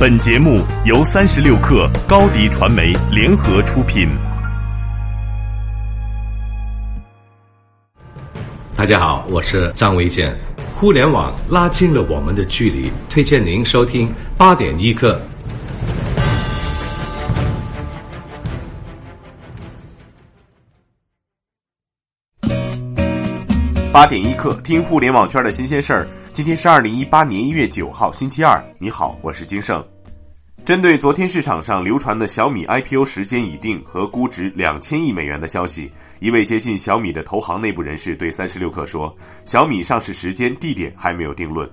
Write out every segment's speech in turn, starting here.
本节目由三十六克高低传媒联合出品。大家好，我是张维健。互联网拉近了我们的距离，推荐您收听八点一刻。八点一刻，听互联网圈的新鲜事儿。今天是二零一八年一月九号，星期二。你好，我是金盛。针对昨天市场上流传的小米 IPO 时间已定和估值两千亿美元的消息，一位接近小米的投行内部人士对三十六氪说：“小米上市时间、地点还没有定论，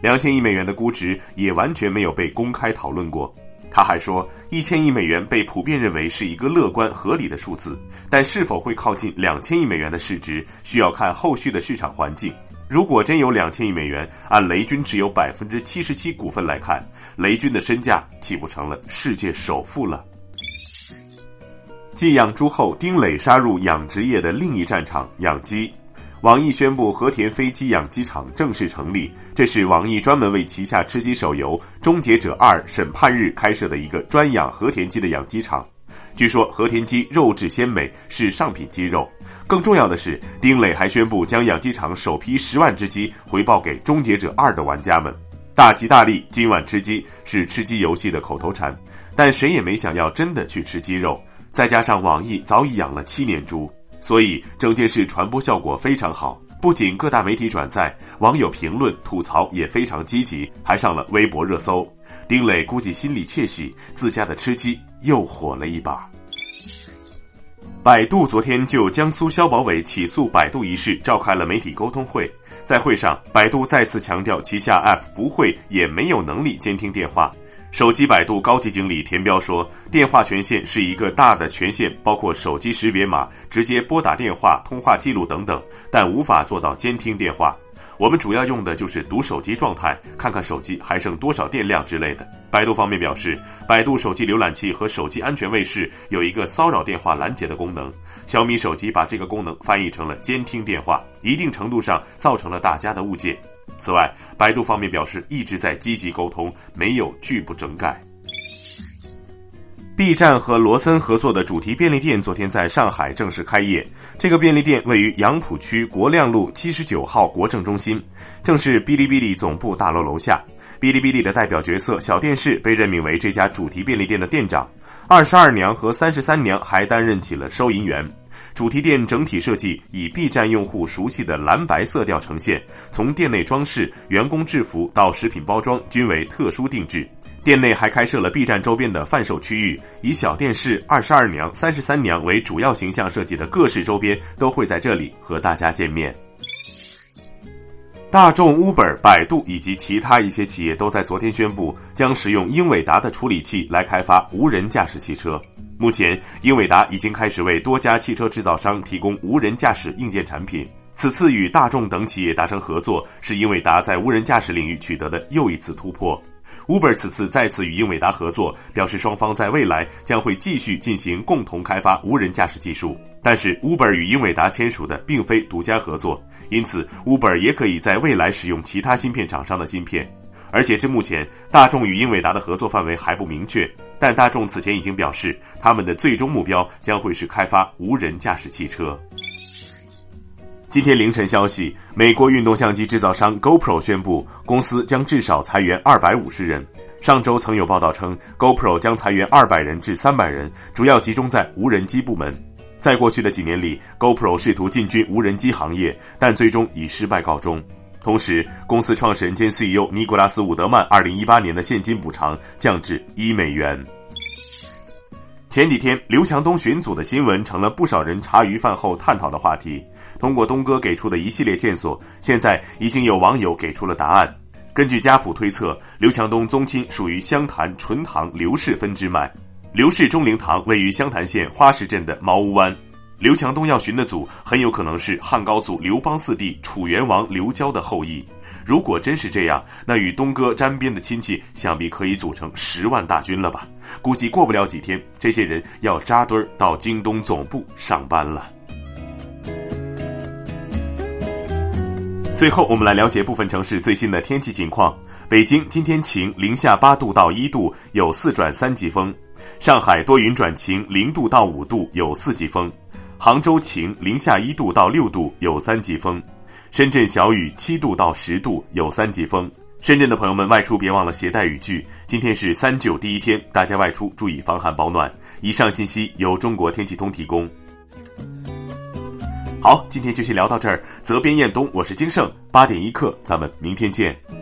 两千亿美元的估值也完全没有被公开讨论过。”他还说，一千亿美元被普遍认为是一个乐观合理的数字，但是否会靠近两千亿美元的市值，需要看后续的市场环境。如果真有两千亿美元，按雷军持有百分之七十七股份来看，雷军的身价岂不成了世界首富了？继养猪后，丁磊杀入养殖业的另一战场——养鸡。网易宣布和田飞机养鸡场正式成立，这是网易专门为旗下吃鸡手游《终结者二：审判日》开设的一个专养和田鸡的养鸡场。据说和田鸡肉质鲜美，是上品鸡肉。更重要的是，丁磊还宣布将养鸡场首批十万只鸡回报给《终结者二》的玩家们。大吉大利，今晚吃鸡是吃鸡游戏的口头禅，但谁也没想要真的去吃鸡肉。再加上网易早已养了七年猪，所以整件事传播效果非常好。不仅各大媒体转载，网友评论吐槽也非常积极，还上了微博热搜。丁磊估计心里窃喜，自家的吃鸡又火了一把。百度昨天就江苏消保委起诉百度一事召开了媒体沟通会，在会上，百度再次强调旗下 App 不会也没有能力监听电话。手机百度高级经理田彪说：“电话权限是一个大的权限，包括手机识别码、直接拨打电话、通话记录等等，但无法做到监听电话。”我们主要用的就是读手机状态，看看手机还剩多少电量之类的。百度方面表示，百度手机浏览器和手机安全卫士有一个骚扰电话拦截的功能，小米手机把这个功能翻译成了监听电话，一定程度上造成了大家的误解。此外，百度方面表示一直在积极沟通，没有拒不整改。B 站和罗森合作的主题便利店昨天在上海正式开业。这个便利店位于杨浦区国亮路七十九号国政中心，正是哔哩哔哩总部大楼楼下。哔哩哔哩的代表角色小电视被任命为这家主题便利店的店长，二十二娘和三十三娘还担任起了收银员。主题店整体设计以 B 站用户熟悉的蓝白色调呈现，从店内装饰、员工制服到食品包装均为特殊定制。店内还开设了 B 站周边的贩售区域，以小电视、二十二娘、三十三娘为主要形象设计的各式周边都会在这里和大家见面。大众、Uber、百度以及其他一些企业都在昨天宣布，将使用英伟达的处理器来开发无人驾驶汽车。目前，英伟达已经开始为多家汽车制造商提供无人驾驶硬件产品。此次与大众等企业达成合作，是英伟达在无人驾驶领域取得的又一次突破。Uber 此次再次与英伟达合作，表示双方在未来将会继续进行共同开发无人驾驶技术。但是，Uber 与英伟达签署的并非独家合作，因此 Uber 也可以在未来使用其他芯片厂商的芯片。而且至目前，大众与英伟达的合作范围还不明确，但大众此前已经表示，他们的最终目标将会是开发无人驾驶汽车。今天凌晨消息，美国运动相机制造商 GoPro 宣布，公司将至少裁员二百五十人。上周曾有报道称，GoPro 将裁员二百人至三百人，主要集中在无人机部门。在过去的几年里，GoPro 试图进军无人机行业，但最终以失败告终。同时，公司创始人兼 CEO 尼古拉斯·伍德曼二零一八年的现金补偿降至一美元。前几天，刘强东寻祖的新闻成了不少人茶余饭后探讨的话题。通过东哥给出的一系列线索，现在已经有网友给出了答案。根据家谱推测，刘强东宗亲属于湘潭纯堂刘氏分支脉。刘氏中灵堂位于湘潭县花石镇的茅屋湾。刘强东要寻的祖很有可能是汉高祖刘邦四弟楚元王刘交的后裔。如果真是这样，那与东哥沾边的亲戚想必可以组成十万大军了吧？估计过不了几天，这些人要扎堆儿到京东总部上班了。最后，我们来了解部分城市最新的天气情况。北京今天晴，零下八度到一度，有四转三级风；上海多云转晴，零度到五度，有四级风；杭州晴，零下一度到六度，有三级风；深圳小雨，七度到十度，有三级风。深圳的朋友们外出别忘了携带雨具。今天是三九第一天，大家外出注意防寒保暖。以上信息由中国天气通提供。好，今天就先聊到这儿。责编：彦东，我是金盛。八点一刻，咱们明天见。